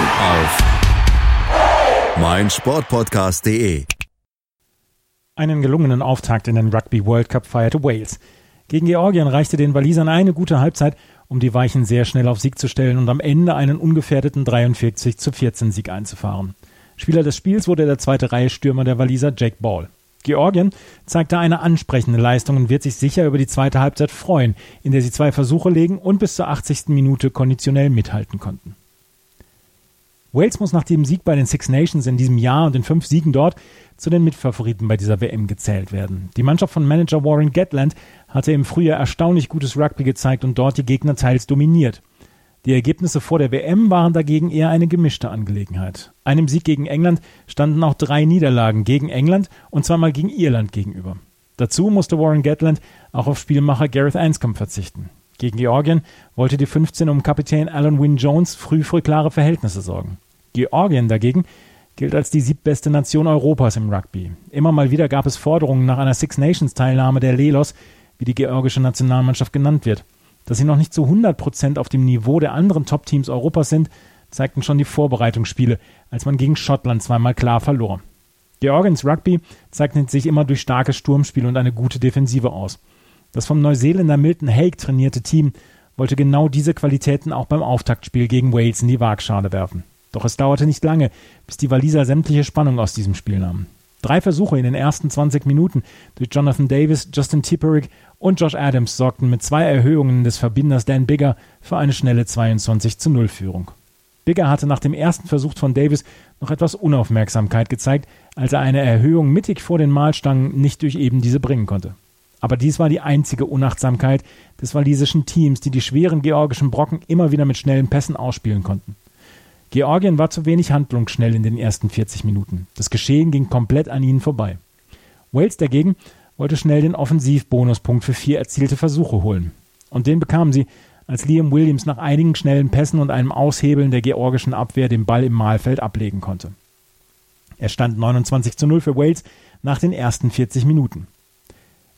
Auf meinsportpodcast.de. Einen gelungenen Auftakt in den Rugby World Cup feierte Wales. Gegen Georgien reichte den Walisern eine gute Halbzeit, um die Weichen sehr schnell auf Sieg zu stellen und am Ende einen ungefährdeten 43 zu 14 Sieg einzufahren. Spieler des Spiels wurde der zweite Reihe Stürmer der Waliser Jake Ball. Georgien zeigte eine ansprechende Leistung und wird sich sicher über die zweite Halbzeit freuen, in der sie zwei Versuche legen und bis zur 80. Minute konditionell mithalten konnten. Wales muss nach dem Sieg bei den Six Nations in diesem Jahr und den fünf Siegen dort zu den Mitfavoriten bei dieser WM gezählt werden. Die Mannschaft von Manager Warren Gatland hatte im Frühjahr erstaunlich gutes Rugby gezeigt und dort die Gegner teils dominiert. Die Ergebnisse vor der WM waren dagegen eher eine gemischte Angelegenheit. Einem Sieg gegen England standen auch drei Niederlagen gegen England und zweimal gegen Irland gegenüber. Dazu musste Warren Gatland auch auf Spielmacher Gareth Anscombe verzichten. Gegen Georgien wollte die 15 um Kapitän Alan Wynne Jones früh für klare Verhältnisse sorgen. Georgien dagegen gilt als die siebtbeste Nation Europas im Rugby. Immer mal wieder gab es Forderungen nach einer Six Nations Teilnahme der Lelos, wie die georgische Nationalmannschaft genannt wird. Dass sie noch nicht zu 100 Prozent auf dem Niveau der anderen Top-Teams Europas sind, zeigten schon die Vorbereitungsspiele, als man gegen Schottland zweimal klar verlor. Georgiens Rugby zeichnet sich immer durch starkes Sturmspiel und eine gute Defensive aus. Das vom Neuseeländer Milton Haig trainierte Team wollte genau diese Qualitäten auch beim Auftaktspiel gegen Wales in die Waagschale werfen. Doch es dauerte nicht lange, bis die Waliser sämtliche Spannung aus diesem Spiel nahmen. Drei Versuche in den ersten 20 Minuten durch Jonathan Davis, Justin Tipperick und Josh Adams sorgten mit zwei Erhöhungen des Verbinders Dan Bigger für eine schnelle 22 zu 0 Führung. Bigger hatte nach dem ersten Versuch von Davis noch etwas Unaufmerksamkeit gezeigt, als er eine Erhöhung mittig vor den Mahlstangen nicht durch eben diese bringen konnte. Aber dies war die einzige Unachtsamkeit des walisischen Teams, die die schweren georgischen Brocken immer wieder mit schnellen Pässen ausspielen konnten. Georgien war zu wenig handlungsschnell in den ersten 40 Minuten. Das Geschehen ging komplett an ihnen vorbei. Wales dagegen wollte schnell den Offensivbonuspunkt für vier erzielte Versuche holen. Und den bekamen sie, als Liam Williams nach einigen schnellen Pässen und einem Aushebeln der georgischen Abwehr den Ball im Mahlfeld ablegen konnte. Er stand 29 zu 0 für Wales nach den ersten 40 Minuten.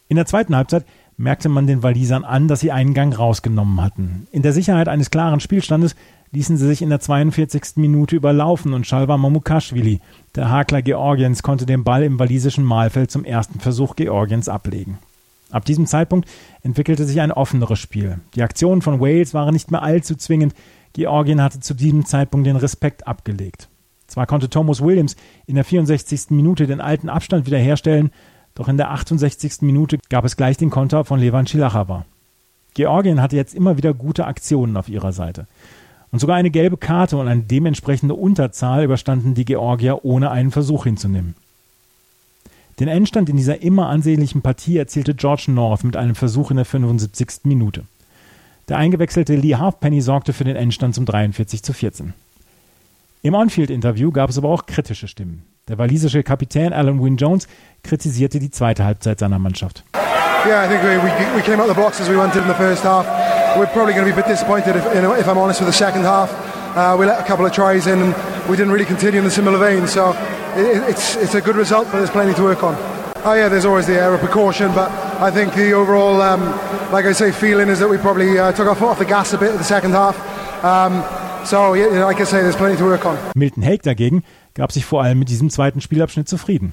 In der zweiten Halbzeit merkte man den Walisern an, dass sie einen Gang rausgenommen hatten. In der Sicherheit eines klaren Spielstandes ließen sie sich in der 42. Minute überlaufen und Shalva Mamukashvili, der Hakler Georgiens, konnte den Ball im walisischen Mahlfeld zum ersten Versuch Georgiens ablegen. Ab diesem Zeitpunkt entwickelte sich ein offeneres Spiel. Die Aktionen von Wales waren nicht mehr allzu zwingend. Georgien hatte zu diesem Zeitpunkt den Respekt abgelegt. Zwar konnte Thomas Williams in der 64. Minute den alten Abstand wiederherstellen, doch in der 68. Minute gab es gleich den Konter von Levan Chilachava. Georgien hatte jetzt immer wieder gute Aktionen auf ihrer Seite. Und sogar eine gelbe Karte und eine dementsprechende Unterzahl überstanden die Georgier ohne einen Versuch hinzunehmen. Den Endstand in dieser immer ansehnlichen Partie erzielte George North mit einem Versuch in der 75. Minute. Der eingewechselte Lee Halfpenny sorgte für den Endstand zum 43 zu 14. Im On-Field-Interview gab es aber auch kritische Stimmen. Der walisische Kapitän Alan Wynne Jones kritisierte die zweite Halbzeit seiner Mannschaft. Yeah, I think we, we, we came out the blocks as we wanted in the first half. We're probably going to be a bit disappointed if, you know, if I'm honest with the second half. Uh, we let a couple of tries in and we didn't really continue in the similar vein. So it, it's it's a good result, but there's plenty to work on. Oh yeah, there's always the air of precaution, but I think the overall, um, like I say, feeling is that we probably uh, took our foot off the gas a bit in the second half. Um, so yeah, like I say, there's plenty to work on. Milton Haig dagegen gab sich vor allem mit diesem zweiten Spielabschnitt zufrieden.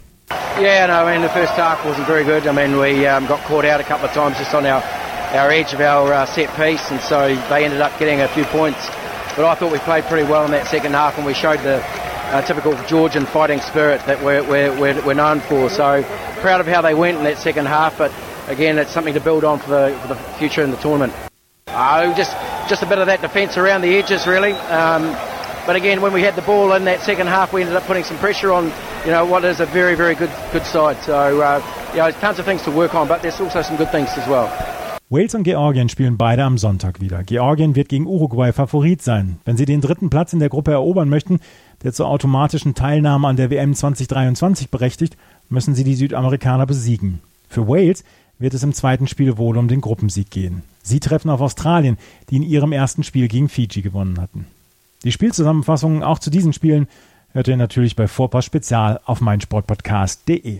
Yeah, no, I mean the first half wasn't very good. I mean we um, got caught out a couple of times just on our our edge of our uh, set piece, and so they ended up getting a few points. But I thought we played pretty well in that second half, and we showed the uh, typical Georgian fighting spirit that we're, we're, we're, known for. So proud of how they went in that second half, but again, it's something to build on for the, for the future in the tournament. Oh, just just a bit of that defence around the edges, really. Um, but again, when we had the ball in that second half, we ended up putting some pressure on, you know, what is a very, very good good side. So, uh, you know, tons of things to work on, but there's also some good things as well. Wales und Georgien spielen beide am Sonntag wieder. Georgien wird gegen Uruguay Favorit sein. Wenn sie den dritten Platz in der Gruppe erobern möchten, der zur automatischen Teilnahme an der WM 2023 berechtigt, müssen sie die Südamerikaner besiegen. Für Wales wird es im zweiten Spiel wohl um den Gruppensieg gehen. Sie treffen auf Australien, die in ihrem ersten Spiel gegen Fiji gewonnen hatten. Die Spielzusammenfassungen auch zu diesen Spielen hört ihr natürlich bei Vorpass Spezial auf meinsportpodcast.de.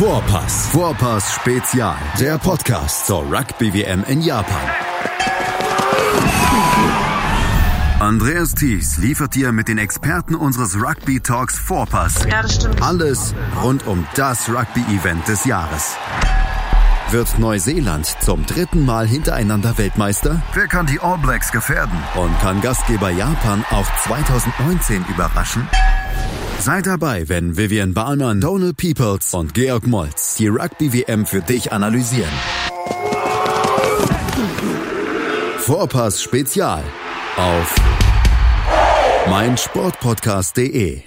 Vorpass, Vorpass Spezial, der Podcast zur Rugby WM in Japan. Andreas Thies liefert dir mit den Experten unseres Rugby Talks Vorpass Ja, das stimmt. alles rund um das Rugby-Event des Jahres. Wird Neuseeland zum dritten Mal hintereinander Weltmeister? Wer kann die All Blacks gefährden? Und kann Gastgeber Japan auch 2019 überraschen? Sei dabei, wenn Vivian Bahlmann, Donald Peoples und Georg Moltz die Rugby-WM für dich analysieren. Vorpass Spezial auf meinsportpodcast.de